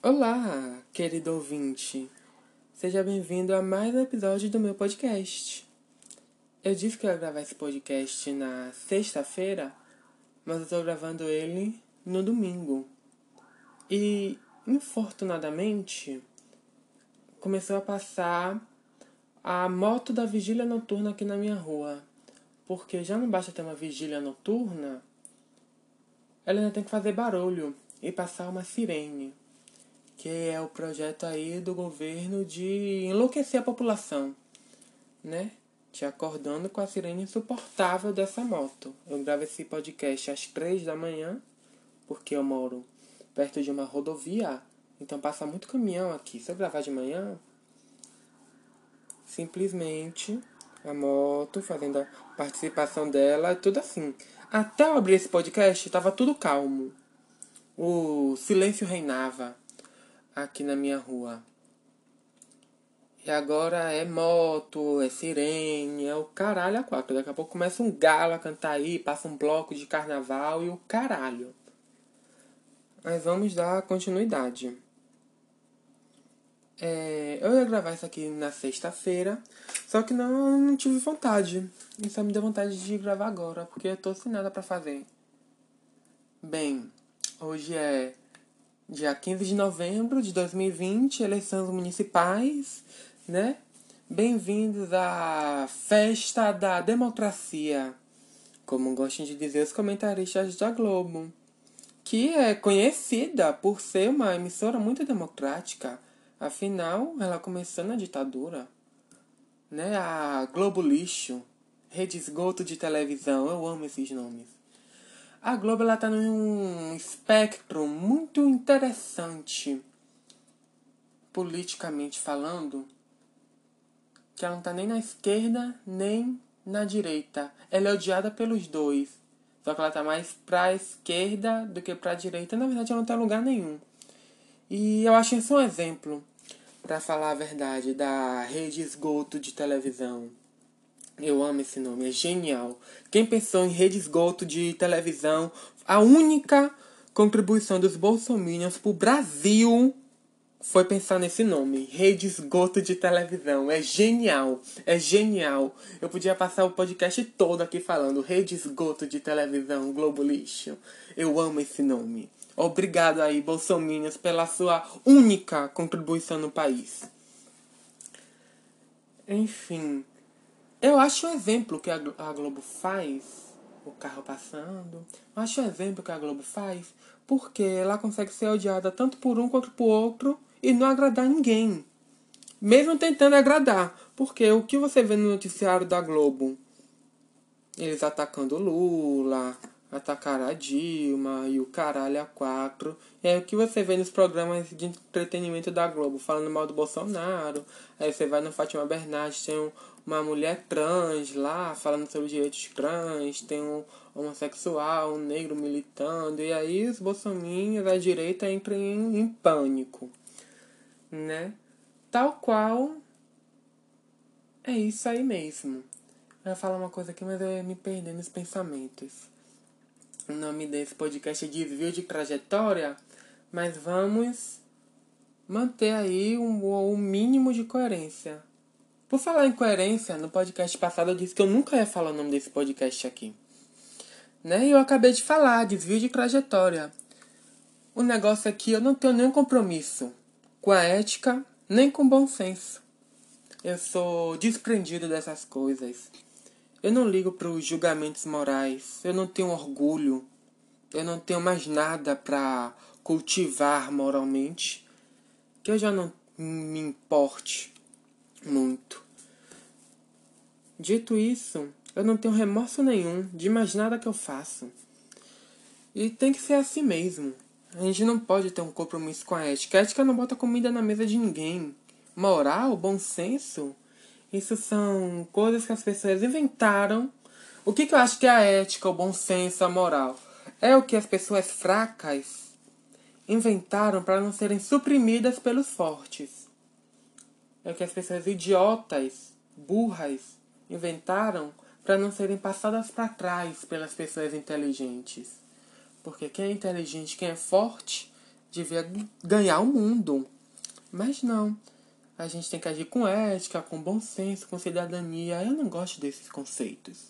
Olá, querido ouvinte. Seja bem-vindo a mais um episódio do meu podcast. Eu disse que eu ia gravar esse podcast na sexta-feira, mas eu estou gravando ele no domingo. E, infortunadamente, começou a passar a moto da vigília noturna aqui na minha rua. Porque já não basta ter uma vigília noturna, ela ainda tem que fazer barulho e passar uma sirene que é o projeto aí do governo de enlouquecer a população, né? Te acordando com a sirene insuportável dessa moto. Eu gravo esse podcast às três da manhã, porque eu moro perto de uma rodovia, então passa muito caminhão aqui. Se eu gravar de manhã, simplesmente a moto fazendo a participação dela, tudo assim. Até eu abrir esse podcast, tava tudo calmo. O silêncio reinava aqui na minha rua. E agora é moto, é sirene, é o caralho a quatro. Daqui a pouco começa um galo a cantar aí, passa um bloco de carnaval e o caralho. Mas vamos dar continuidade. É, eu ia gravar isso aqui na sexta-feira, só que não, não tive vontade. E só me deu vontade de gravar agora, porque eu tô sem nada pra fazer. Bem, hoje é dia 15 de novembro de 2020, eleições municipais, né? Bem-vindos à festa da democracia, como gostam de dizer os comentaristas da Globo, que é conhecida por ser uma emissora muito democrática. Afinal, ela começou na ditadura, né? A Globo Lixo, Rede Esgoto de Televisão, eu amo esses nomes. A Globo ela tá num espectro muito interessante politicamente falando, que ela não tá nem na esquerda nem na direita. Ela é odiada pelos dois. Só que ela tá mais pra esquerda do que pra direita. Na verdade, ela não tá em lugar nenhum. E eu acho isso um exemplo, para falar a verdade, da rede esgoto de televisão. Eu amo esse nome, é genial. Quem pensou em rede esgoto de televisão, a única contribuição dos bolsominions pro Brasil foi pensar nesse nome, rede esgoto de televisão. É genial, é genial. Eu podia passar o podcast todo aqui falando rede esgoto de televisão, Globo Lixo. Eu amo esse nome. Obrigado aí, bolsominions, pela sua única contribuição no país. Enfim, eu acho o exemplo que a Globo faz, o carro passando, eu acho o exemplo que a Globo faz, porque ela consegue ser odiada tanto por um quanto por outro e não agradar ninguém. Mesmo tentando agradar. Porque o que você vê no noticiário da Globo? Eles atacando Lula, atacar a Dilma e o caralho a quatro. É o que você vê nos programas de entretenimento da Globo, falando mal do Bolsonaro. Aí você vai no Fátima Bernardes, tem um, uma mulher trans lá, falando sobre direitos trans, tem um homossexual, um negro militando, e aí os bolsominions da direita entram em, em pânico, né? Tal qual é isso aí mesmo. Eu ia falar uma coisa aqui, mas eu ia me perder nos pensamentos. O nome desse podcast é Desvio de Trajetória, mas vamos manter aí um, um mínimo de coerência. Por falar em coerência, no podcast passado eu disse que eu nunca ia falar o nome desse podcast aqui. Né? E eu acabei de falar, desvio de trajetória. O negócio aqui eu não tenho nenhum compromisso com a ética, nem com o bom senso. Eu sou desprendido dessas coisas. Eu não ligo para os julgamentos morais. Eu não tenho orgulho. Eu não tenho mais nada para cultivar moralmente. Que eu já não me importe muito. Dito isso, eu não tenho remorso nenhum de mais nada que eu faço. E tem que ser assim mesmo. A gente não pode ter um compromisso com a ética. A ética não bota comida na mesa de ninguém. Moral, bom senso, isso são coisas que as pessoas inventaram. O que, que eu acho que é a ética, o bom senso, a moral? É o que as pessoas fracas inventaram para não serem suprimidas pelos fortes. É o que as pessoas idiotas, burras, inventaram para não serem passadas para trás pelas pessoas inteligentes. Porque quem é inteligente, quem é forte, devia ganhar o mundo. Mas não. A gente tem que agir com ética, com bom senso, com cidadania. Eu não gosto desses conceitos.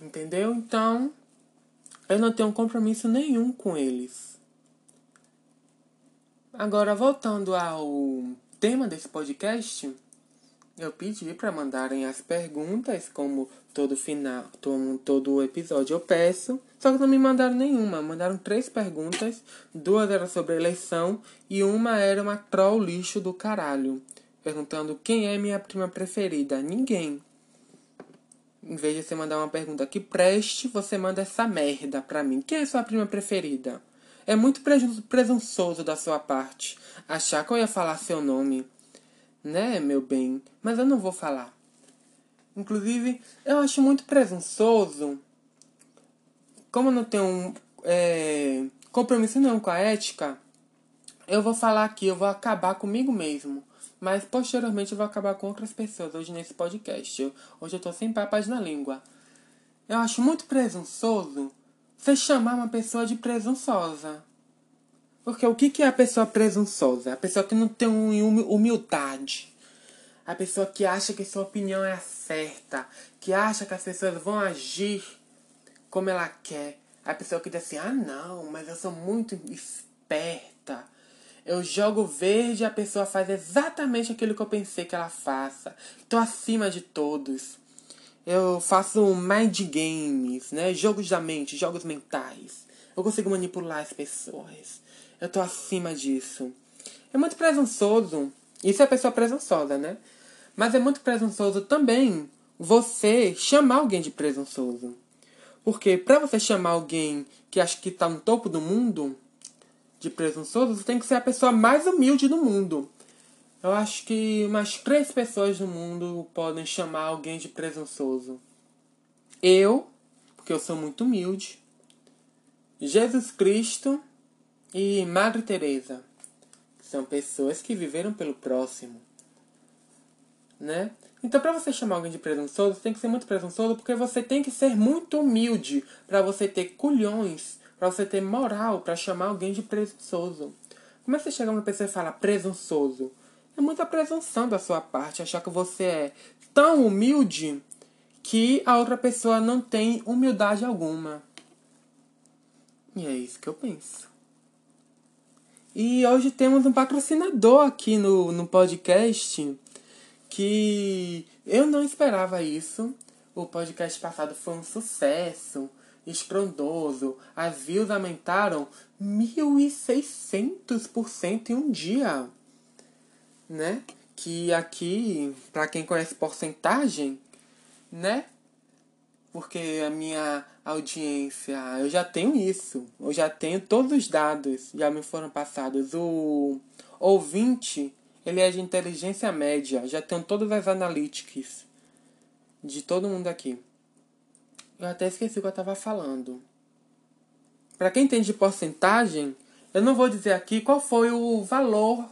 Entendeu? Então, eu não tenho compromisso nenhum com eles. Agora, voltando ao tema desse podcast, eu pedi para mandarem as perguntas, como todo final, todo, todo episódio eu peço. Só que não me mandaram nenhuma. Mandaram três perguntas. Duas eram sobre eleição e uma era uma troll lixo do caralho. Perguntando quem é minha prima preferida. Ninguém. Em vez de você mandar uma pergunta que preste, você manda essa merda pra mim. Quem é sua prima preferida? É muito presunçoso da sua parte achar que eu ia falar seu nome. Né, meu bem? Mas eu não vou falar. Inclusive, eu acho muito presunçoso. Como eu não tenho é, compromisso nenhum com a ética, eu vou falar aqui, eu vou acabar comigo mesmo. Mas posteriormente eu vou acabar com outras pessoas hoje nesse podcast. Eu, hoje eu tô sem papas na língua. Eu acho muito presunçoso você chamar uma pessoa de presunçosa. Porque o que, que é a pessoa presunçosa? A pessoa que não tem humildade. A pessoa que acha que sua opinião é a certa. Que acha que as pessoas vão agir como ela quer. A pessoa que diz assim: ah, não, mas eu sou muito esperta. Eu jogo verde e a pessoa faz exatamente aquilo que eu pensei que ela faça. Estou acima de todos. Eu faço mind games, né? Jogos da mente, jogos mentais. Eu consigo manipular as pessoas. Eu tô acima disso. É muito presunçoso. Isso é pessoa presunçosa, né? Mas é muito presunçoso também você chamar alguém de presunçoso. Porque para você chamar alguém que acha que tá no topo do mundo de presunçoso, você tem que ser a pessoa mais humilde do mundo. Eu acho que umas três pessoas no mundo podem chamar alguém de presunçoso. Eu, porque eu sou muito humilde. Jesus Cristo e Madre Teresa. São pessoas que viveram pelo próximo. Né? Então, para você chamar alguém de presunçoso, tem que ser muito presunçoso porque você tem que ser muito humilde para você ter culhões, para você ter moral para chamar alguém de presunçoso. Como é que você chega uma pessoa e fala presunçoso? É muita presunção da sua parte achar que você é tão humilde que a outra pessoa não tem humildade alguma. E é isso que eu penso. E hoje temos um patrocinador aqui no, no podcast que eu não esperava isso. O podcast passado foi um sucesso estrondoso. As views aumentaram 1.600% em um dia né? Que aqui, para quem conhece porcentagem, né? Porque a minha audiência, eu já tenho isso. Eu já tenho todos os dados, já me foram passados. O ouvinte, ele é de inteligência média. Já tenho todas as analytics de todo mundo aqui. Eu até esqueci o que eu estava falando. Para quem entende de porcentagem, eu não vou dizer aqui qual foi o valor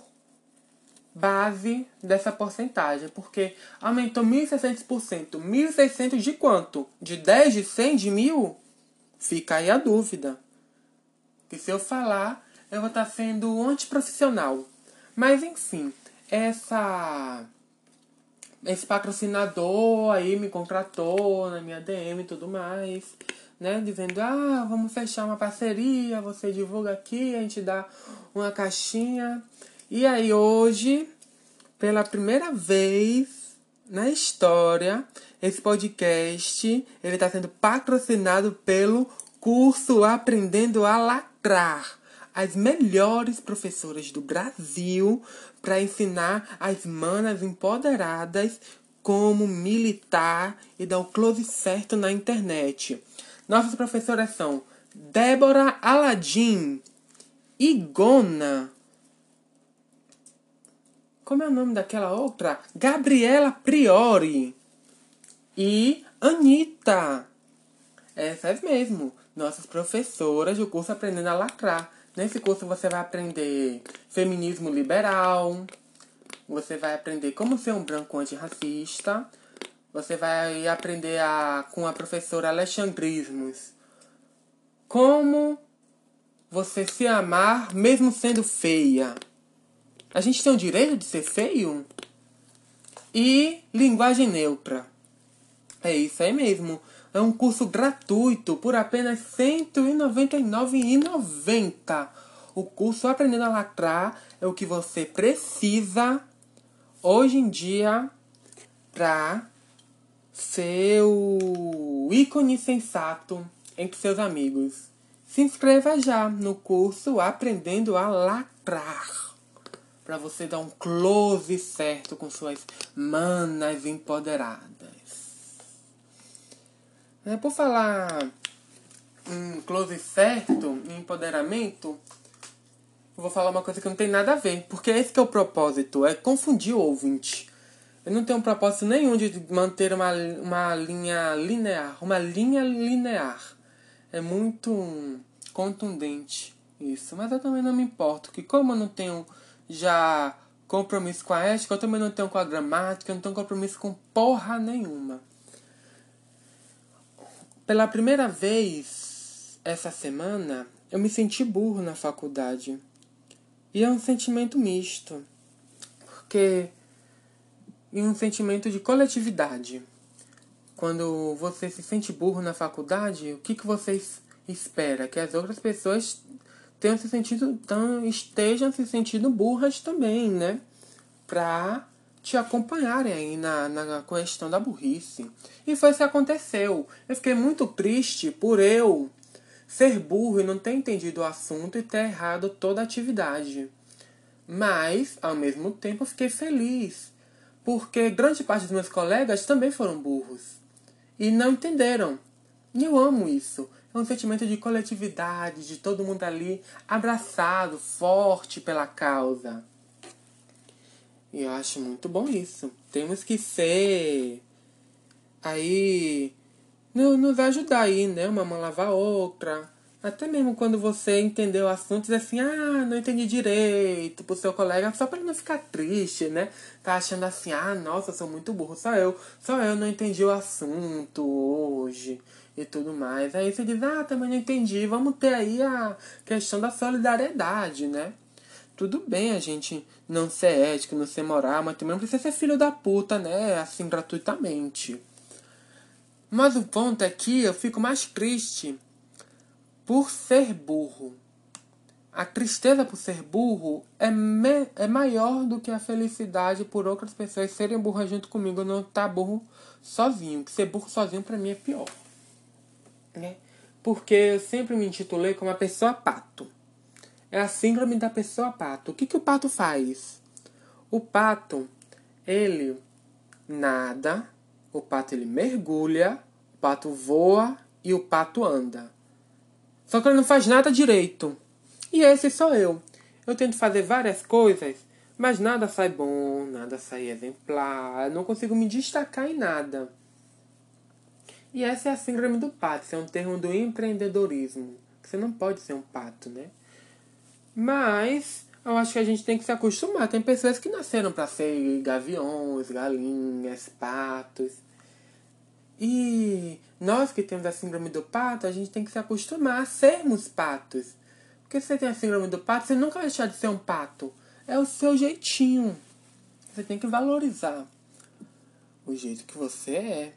base dessa porcentagem, porque aumentou 1.600%. 1.600 de quanto? De 10, de 100, de 1.000? Fica aí a dúvida. Que se eu falar, eu vou estar sendo antiprofissional. Mas enfim, essa esse patrocinador aí me contratou na minha DM e tudo mais, né? Dizendo, ah, vamos fechar uma parceria, você divulga aqui, a gente dá uma caixinha. E aí hoje, pela primeira vez na história, esse podcast ele está sendo patrocinado pelo curso Aprendendo a Lacrar. As melhores professoras do Brasil para ensinar as manas empoderadas como militar e dar o close certo na internet. Nossas professoras são Débora Aladim, Igona, como é o nome daquela outra? Gabriela Priori. E Anitta. Essas mesmo. Nossas professoras do curso Aprendendo a Lacrar. Nesse curso você vai aprender feminismo liberal. Você vai aprender como ser um branco antirracista. Você vai aprender a, com a professora Alexandrismos como você se amar mesmo sendo feia. A gente tem o direito de ser feio? E linguagem neutra. É isso aí mesmo. É um curso gratuito por apenas R$ 199,90. O curso Aprendendo a Lacrar é o que você precisa hoje em dia para ser o ícone sensato entre seus amigos. Se inscreva já no curso Aprendendo a Lacrar. Para você dar um close certo com suas manas empoderadas. É, por falar em close certo, em empoderamento, eu vou falar uma coisa que não tem nada a ver. Porque esse é o propósito, é confundir o ouvinte. Eu não tenho um propósito nenhum de manter uma, uma linha linear. Uma linha linear. É muito contundente isso. Mas eu também não me importo. Que como eu não tenho já compromisso com a ética, eu também não tenho com a gramática, eu não tenho compromisso com porra nenhuma. Pela primeira vez essa semana, eu me senti burro na faculdade. E é um sentimento misto. Porque e um sentimento de coletividade. Quando você se sente burro na faculdade, o que, que você espera? Que as outras pessoas tenham se sentido, tão, estejam se sentindo burras também, né? Pra te acompanharem aí na, na questão da burrice. E foi isso que aconteceu. Eu fiquei muito triste por eu ser burro e não ter entendido o assunto e ter errado toda a atividade. Mas, ao mesmo tempo, eu fiquei feliz, porque grande parte dos meus colegas também foram burros e não entenderam. E eu amo isso. É um sentimento de coletividade, de todo mundo ali abraçado, forte pela causa. E eu acho muito bom isso. Temos que ser aí nos ajudar aí, né? Uma mão lavar a outra. Até mesmo quando você entendeu o assunto, diz assim, ah, não entendi direito pro seu colega, só para não ficar triste, né? Tá achando assim, ah, nossa, sou muito burro, só eu, só eu não entendi o assunto hoje e tudo mais. Aí você diz, ah, também não entendi, vamos ter aí a questão da solidariedade, né? Tudo bem a gente não ser ético, não ser moral, mas também não precisa ser filho da puta, né? Assim, gratuitamente. Mas o ponto é que eu fico mais triste por ser burro. A tristeza por ser burro é, é maior do que a felicidade por outras pessoas serem burras junto comigo, não estar tá burro sozinho. Ser burro sozinho para mim é pior. Né? Porque eu sempre me intitulei como a pessoa pato. É a síndrome da pessoa pato. O que, que o pato faz? O pato, ele nada, o pato ele mergulha, o pato voa e o pato anda. Só que ele não faz nada direito. E esse sou eu. Eu tento fazer várias coisas, mas nada sai bom, nada sai exemplar. Eu não consigo me destacar em nada. E essa é a síndrome do pato. Isso é um termo do empreendedorismo. Você não pode ser um pato, né? Mas eu acho que a gente tem que se acostumar. Tem pessoas que nasceram para ser gaviões, galinhas, patos. E nós que temos a síndrome do pato, a gente tem que se acostumar a sermos patos. Porque se você tem a síndrome do pato, você nunca vai deixar de ser um pato. É o seu jeitinho. Você tem que valorizar o jeito que você é.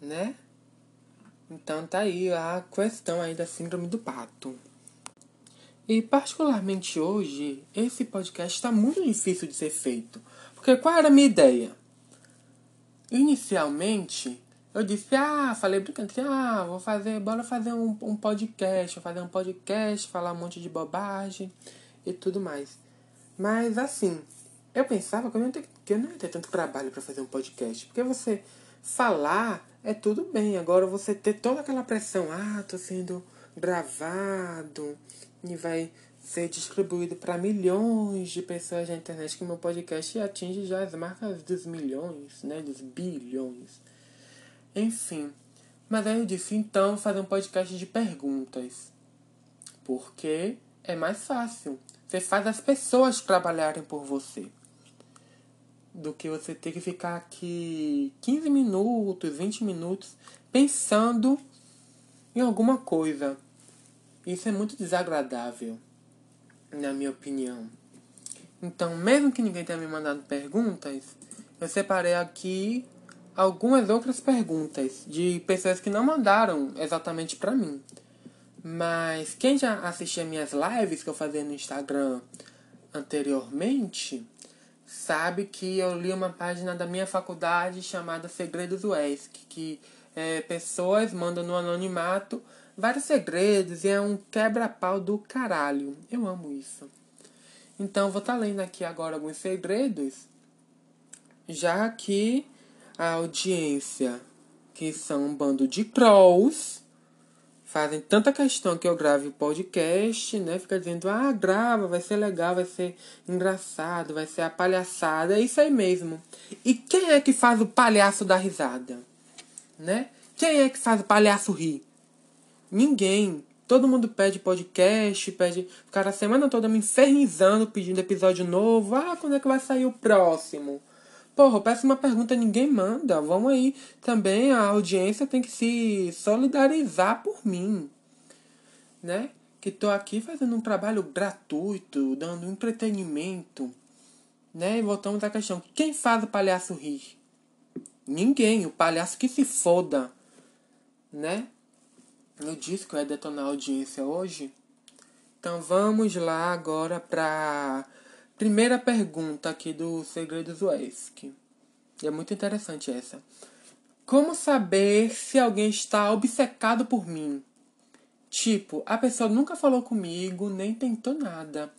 Né? Então tá aí a questão aí da síndrome do pato. E particularmente hoje, esse podcast está muito difícil de ser feito. Porque qual era a minha ideia? Inicialmente, eu disse, ah, falei brincando, ah, vou fazer, bora fazer um, um podcast, vou fazer um podcast, falar um monte de bobagem e tudo mais. Mas assim, eu pensava que eu não ia ter, que eu não ia ter tanto trabalho para fazer um podcast. Porque você falar é tudo bem. Agora você ter toda aquela pressão, ah, tô sendo gravado e vai ser distribuído para milhões de pessoas na internet que meu podcast atinge já as marcas dos milhões, né, dos bilhões. Enfim, mas aí eu disse então fazer um podcast de perguntas. Porque é mais fácil. Você faz as pessoas trabalharem por você. Do que você ter que ficar aqui 15 minutos, 20 minutos pensando em alguma coisa. Isso é muito desagradável, na minha opinião. Então, mesmo que ninguém tenha me mandado perguntas, eu separei aqui algumas outras perguntas de pessoas que não mandaram exatamente para mim. Mas quem já assistia minhas lives que eu fazia no Instagram anteriormente, sabe que eu li uma página da minha faculdade chamada Segredos UESC, que é, pessoas mandam no anonimato vários segredos e é um quebra-pau do caralho. Eu amo isso. Então vou estar tá lendo aqui agora alguns segredos, já que a audiência, que são um bando de trolls, fazem tanta questão que eu grave o podcast, né? Fica dizendo, ah, grava, vai ser legal, vai ser engraçado, vai ser a palhaçada. É isso aí mesmo. E quem é que faz o palhaço da risada? Né? Quem é que faz o palhaço rir? Ninguém. Todo mundo pede podcast, pede. Ficar a semana toda me infernizando, pedindo episódio novo. Ah, quando é que vai sair o próximo? Porra, eu peço uma pergunta ninguém manda. Vamos aí. Também a audiência tem que se solidarizar por mim. Né? Que tô aqui fazendo um trabalho gratuito, dando entretenimento. Né? E voltamos à questão. Quem faz o palhaço rir? Ninguém. O palhaço que se foda. Né? Eu disse que eu ia detonar a audiência hoje. Então vamos lá agora para Primeira pergunta aqui do Segredos West. É muito interessante essa. Como saber se alguém está obcecado por mim? Tipo, a pessoa nunca falou comigo, nem tentou nada,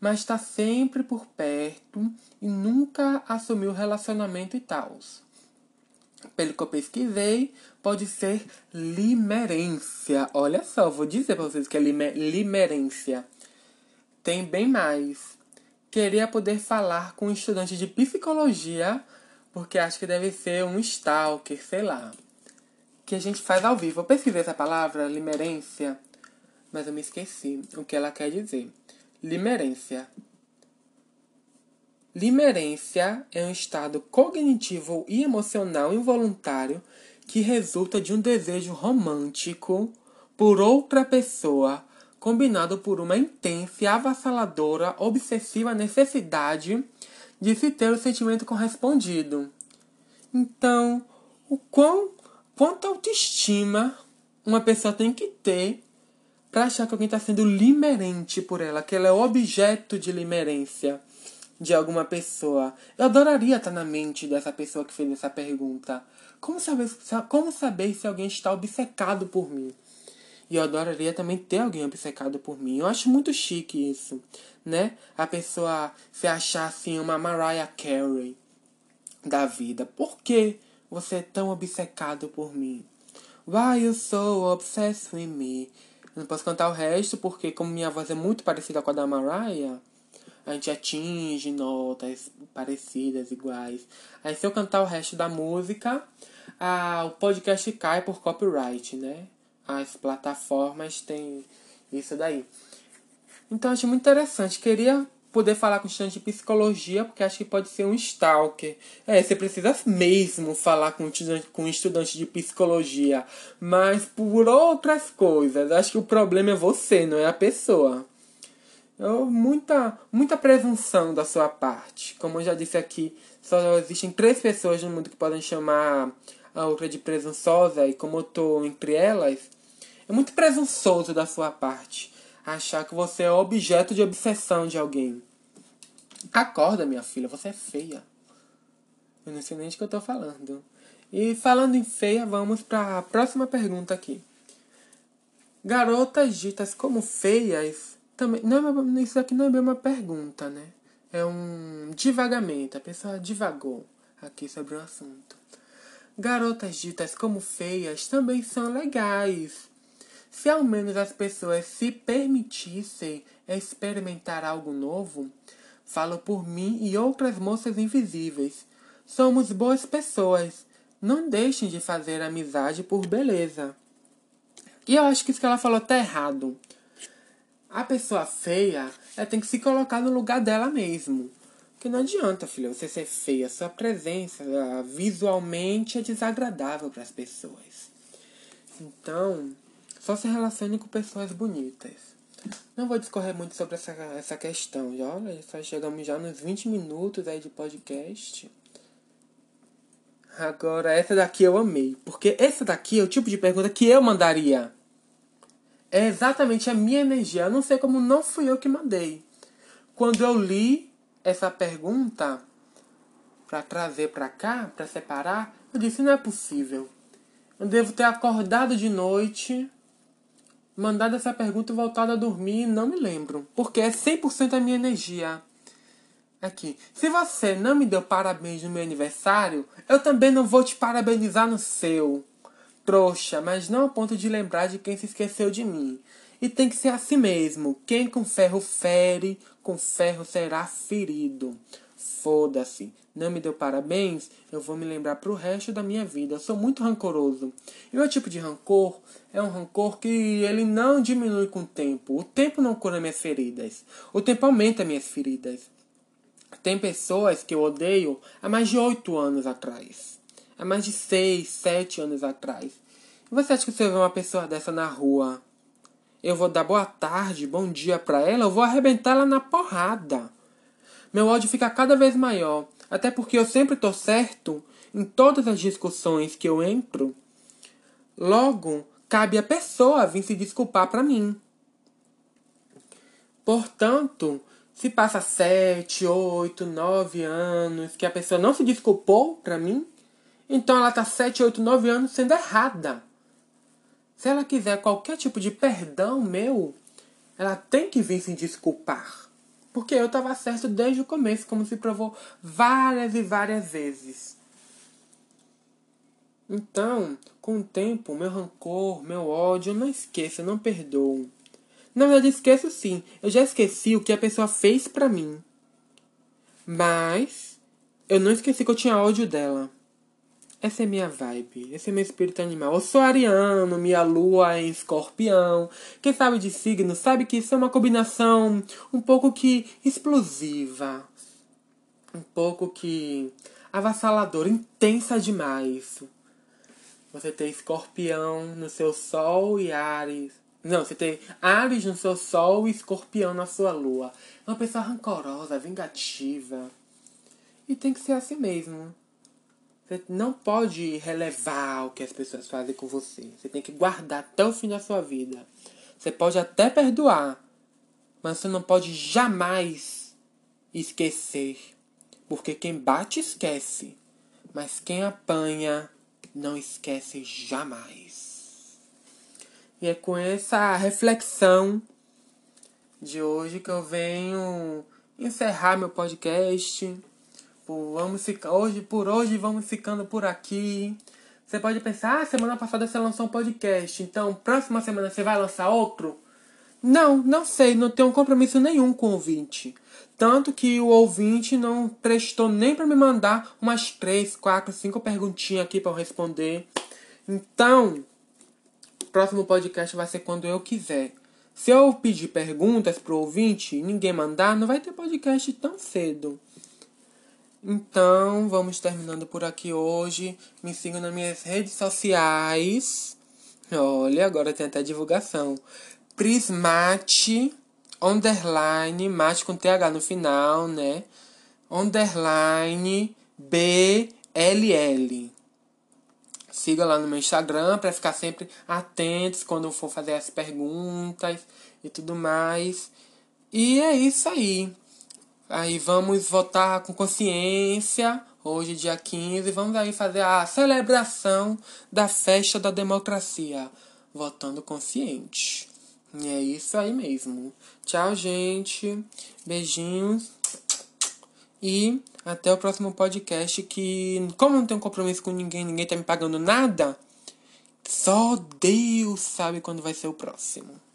mas está sempre por perto e nunca assumiu relacionamento e tal. Pelo que eu pesquisei, pode ser limerência. Olha só, vou dizer para vocês que é limerência. Tem bem mais Queria poder falar com um estudante de psicologia, porque acho que deve ser um stalker, sei lá. Que a gente faz ao vivo. Eu pesquisei essa palavra, limerência, mas eu me esqueci o que ela quer dizer. Limerência. Limerência é um estado cognitivo e emocional involuntário que resulta de um desejo romântico por outra pessoa combinado por uma intensa e avassaladora, obsessiva necessidade de se ter o sentimento correspondido. Então, o quão, quanta autoestima uma pessoa tem que ter para achar que alguém está sendo limerente por ela, que ela é objeto de limerência de alguma pessoa. Eu adoraria estar na mente dessa pessoa que fez essa pergunta. Como saber, como saber se alguém está obcecado por mim? E eu adoraria também ter alguém obcecado por mim. Eu acho muito chique isso, né? A pessoa se achar assim uma Mariah Carey da vida. Por que você é tão obcecado por mim? Why you so obsessed with me? Eu não posso cantar o resto porque como minha voz é muito parecida com a da Mariah, a gente atinge notas parecidas, iguais. Aí se eu cantar o resto da música, ah, o podcast cai por copyright, né? As plataformas têm isso daí. Então acho muito interessante. Queria poder falar com estudante de psicologia, porque acho que pode ser um stalker. É, você precisa mesmo falar com estudante, com estudante de psicologia, mas por outras coisas. Acho que o problema é você, não é a pessoa. Eu, muita, muita presunção da sua parte. Como eu já disse aqui, só existem três pessoas no mundo que podem chamar a outra de presunçosa, e como eu tô entre elas, é muito presunçoso da sua parte achar que você é objeto de obsessão de alguém. Acorda, minha filha, você é feia. Eu não sei nem de que eu tô falando. E falando em feia, vamos para a próxima pergunta aqui. Garotas ditas como feias também não é, isso aqui não é bem uma pergunta, né? É um divagamento. A pessoa divagou aqui sobre o assunto. Garotas ditas como feias também são legais. Se ao menos as pessoas se permitissem experimentar algo novo, falo por mim e outras moças invisíveis. Somos boas pessoas. Não deixem de fazer amizade por beleza. E eu acho que isso que ela falou tá errado. A pessoa feia ela tem que se colocar no lugar dela mesmo. Porque não adianta, filha, você ser feia. Sua presença visualmente é desagradável para as pessoas. Então, Só se relacione com pessoas bonitas. Não vou discorrer muito sobre essa, essa questão. Já, olha, só chegamos já nos 20 minutos aí de podcast. Agora, essa daqui eu amei. Porque essa daqui é o tipo de pergunta que eu mandaria. É exatamente a minha energia. Eu não sei como não fui eu que mandei. Quando eu li essa pergunta para trazer para cá, para separar, eu disse: não é possível. Eu devo ter acordado de noite, mandado essa pergunta e voltado a dormir não me lembro. Porque é 100% a minha energia. Aqui. Se você não me deu parabéns no meu aniversário, eu também não vou te parabenizar no seu. Trouxa, mas não a ponto de lembrar de quem se esqueceu de mim. E tem que ser assim mesmo. Quem com ferro fere, com ferro será ferido. Foda-se. Não me deu parabéns, eu vou me lembrar pro resto da minha vida. Eu sou muito rancoroso. E meu tipo de rancor é um rancor que ele não diminui com o tempo. O tempo não cura minhas feridas. O tempo aumenta minhas feridas. Tem pessoas que eu odeio há mais de oito anos atrás. Há mais de seis, sete anos atrás. E você acha que eu ver uma pessoa dessa na rua, eu vou dar boa tarde, bom dia pra ela, eu vou arrebentar ela na porrada. Meu ódio fica cada vez maior. Até porque eu sempre tô certo em todas as discussões que eu entro. Logo, cabe a pessoa vir se desculpar para mim. Portanto, se passa sete, oito, nove anos que a pessoa não se desculpou para mim, então ela tá sete, oito, nove anos sendo errada. Se ela quiser qualquer tipo de perdão meu, ela tem que vir se desculpar. Porque eu estava certo desde o começo, como se provou várias e várias vezes. Então, com o tempo, meu rancor, meu ódio, eu não esqueço, eu não perdoo. Na verdade, esqueço sim. Eu já esqueci o que a pessoa fez pra mim. Mas eu não esqueci que eu tinha ódio dela. Essa é minha vibe, esse é meu espírito animal. Eu sou ariano, minha lua é em escorpião. Quem sabe de signo sabe que isso é uma combinação um pouco que explosiva. Um pouco que avassaladora, intensa demais. Você tem escorpião no seu sol e Ares não, você tem Ares no seu Sol e Escorpião na sua Lua. É uma pessoa rancorosa, vingativa. E tem que ser assim mesmo. Você não pode relevar o que as pessoas fazem com você. Você tem que guardar até o fim da sua vida. Você pode até perdoar, mas você não pode jamais esquecer. Porque quem bate esquece, mas quem apanha não esquece jamais. E é com essa reflexão de hoje que eu venho encerrar meu podcast. Por, vamos ficar, hoje, por hoje vamos ficando por aqui. Você pode pensar, ah, semana passada você lançou um podcast, então próxima semana você vai lançar outro? Não, não sei, não tenho compromisso nenhum com o ouvinte. Tanto que o ouvinte não prestou nem para me mandar umas três, quatro, cinco perguntinhas aqui para eu responder. Então, próximo podcast vai ser quando eu quiser. Se eu pedir perguntas pro ouvinte e ninguém mandar, não vai ter podcast tão cedo. Então, vamos terminando por aqui hoje. Me sigam nas minhas redes sociais. Olha, agora tem até divulgação. Prismate, underline, mate com TH no final, né? Underline, BLL siga lá no meu Instagram para ficar sempre atentos quando for fazer as perguntas e tudo mais. E é isso aí. Aí vamos votar com consciência. Hoje, dia 15, vamos aí fazer a celebração da festa da democracia. Votando consciente. E é isso aí mesmo. Tchau, gente. Beijinhos. E até o próximo podcast que, como não tenho compromisso com ninguém, ninguém tá me pagando nada, só Deus sabe quando vai ser o próximo.